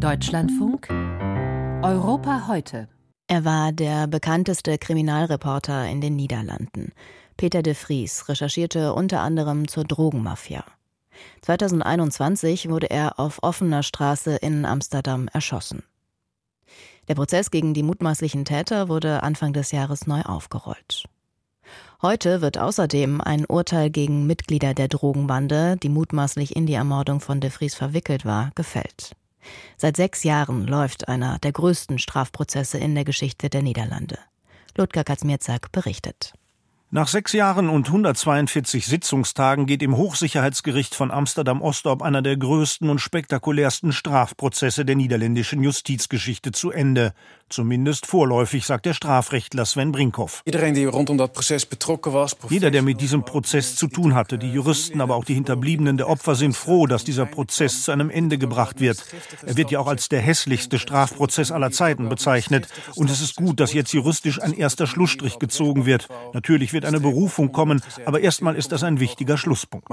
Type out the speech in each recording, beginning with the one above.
Deutschlandfunk Europa heute. Er war der bekannteste Kriminalreporter in den Niederlanden. Peter de Vries recherchierte unter anderem zur Drogenmafia. 2021 wurde er auf offener Straße in Amsterdam erschossen. Der Prozess gegen die mutmaßlichen Täter wurde Anfang des Jahres neu aufgerollt. Heute wird außerdem ein Urteil gegen Mitglieder der Drogenbande, die mutmaßlich in die Ermordung von de Vries verwickelt war, gefällt. Seit sechs Jahren läuft einer der größten Strafprozesse in der Geschichte der Niederlande. Ludger Kaczmierzak berichtet. Nach sechs Jahren und 142 Sitzungstagen geht im Hochsicherheitsgericht von Amsterdam-Ostorp einer der größten und spektakulärsten Strafprozesse der niederländischen Justizgeschichte zu Ende. Zumindest vorläufig, sagt der Strafrechtler Sven Brinkhoff. Jeder, der mit diesem Prozess zu tun hatte, die Juristen, aber auch die Hinterbliebenen der Opfer sind froh, dass dieser Prozess zu einem Ende gebracht wird. Er wird ja auch als der hässlichste Strafprozess aller Zeiten bezeichnet. Und es ist gut, dass jetzt juristisch ein erster Schlussstrich gezogen wird. Natürlich wird eine Berufung kommen, aber erstmal ist das ein wichtiger Schlusspunkt.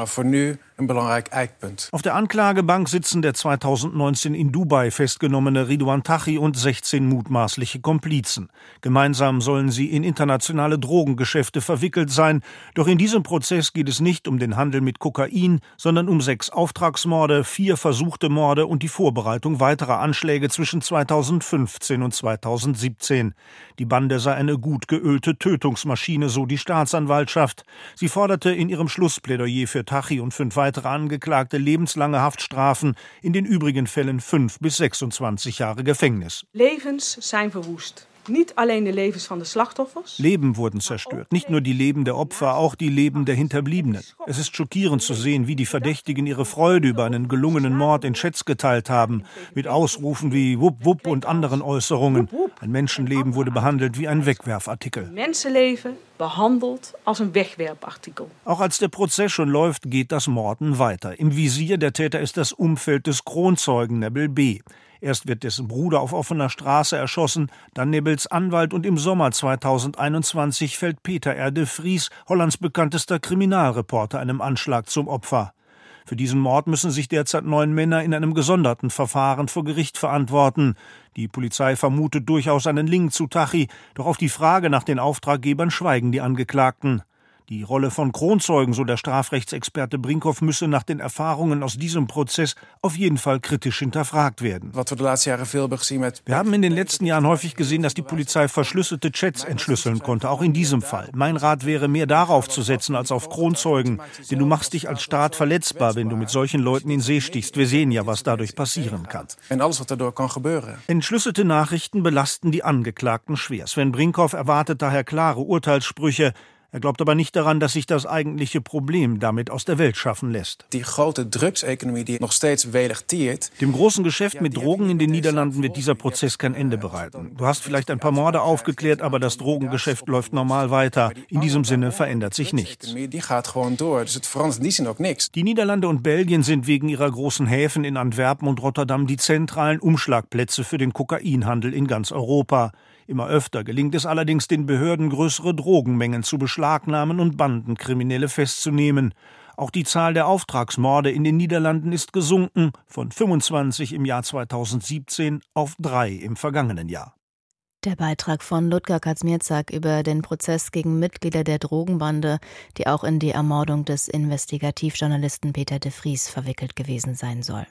Auf der Anklagebank sitzen der 2019 in Dubai festgenommene Ridwan Tachi und 16 Mutmaßliche mutmaßliche Komplizen. Gemeinsam sollen sie in internationale Drogengeschäfte verwickelt sein. Doch in diesem Prozess geht es nicht um den Handel mit Kokain, sondern um sechs Auftragsmorde, vier versuchte Morde und die Vorbereitung weiterer Anschläge zwischen 2015 und 2017. Die Bande sei eine gut geölte Tötungsmaschine, so die Staatsanwaltschaft. Sie forderte in ihrem Schlussplädoyer für Tachi und fünf weitere Angeklagte lebenslange Haftstrafen, in den übrigen Fällen fünf bis 26 Jahre Gefängnis. Lebens zijn verwoest. Nicht alleen de levens van de slachtoffers. Leben wurden zerstört. Nicht nur die Leben der Opfer, auch die Leben der Hinterbliebenen. Es ist schockierend zu sehen, wie die Verdächtigen ihre Freude über einen gelungenen Mord in Chats geteilt haben. Mit Ausrufen wie Wupp Wupp und anderen Äußerungen. Ein Menschenleben wurde behandelt wie ein Wegwerfartikel. Menschenleben behandelt als ein Wegwerfartikel. Auch als der Prozess schon läuft, geht das Morden weiter. Im Visier der Täter ist das Umfeld des Kronzeugen Nebel B. Erst wird dessen Bruder auf offener Straße erschossen, dann Nebels Anwalt und im Sommer 2021 fällt Peter R. de Vries, Hollands bekanntester Kriminalreporter, einem Anschlag zum Opfer. Für diesen Mord müssen sich derzeit neun Männer in einem gesonderten Verfahren vor Gericht verantworten. Die Polizei vermutet durchaus einen Link zu Tachi, doch auf die Frage nach den Auftraggebern schweigen die Angeklagten. Die Rolle von Kronzeugen, so der Strafrechtsexperte Brinkhoff, müsse nach den Erfahrungen aus diesem Prozess auf jeden Fall kritisch hinterfragt werden. Wir haben in den letzten Jahren häufig gesehen, dass die Polizei verschlüsselte Chats entschlüsseln konnte, auch in diesem Fall. Mein Rat wäre, mehr darauf zu setzen als auf Kronzeugen, denn du machst dich als Staat verletzbar, wenn du mit solchen Leuten in See stichst. Wir sehen ja, was dadurch passieren kann. Entschlüsselte Nachrichten belasten die Angeklagten schwer. Sven Brinkhoff erwartet daher klare Urteilssprüche. Er glaubt aber nicht daran, dass sich das eigentliche Problem damit aus der Welt schaffen lässt. Die große Drugsökonomie, die noch stets velegtiert. Dem großen Geschäft mit Drogen in den Niederlanden wird dieser Prozess kein Ende bereiten. Du hast vielleicht ein paar Morde aufgeklärt, aber das Drogengeschäft läuft normal weiter. In diesem Sinne verändert sich nichts. Die Niederlande und Belgien sind wegen ihrer großen Häfen in Antwerpen und Rotterdam die zentralen Umschlagplätze für den Kokainhandel in ganz Europa. Immer öfter gelingt es allerdings den Behörden, größere Drogenmengen zu beschlagnahmen und Bandenkriminelle festzunehmen. Auch die Zahl der Auftragsmorde in den Niederlanden ist gesunken von 25 im Jahr 2017 auf drei im vergangenen Jahr. Der Beitrag von Ludger Kaczmierzak über den Prozess gegen Mitglieder der Drogenbande, die auch in die Ermordung des Investigativjournalisten Peter de Vries verwickelt gewesen sein soll.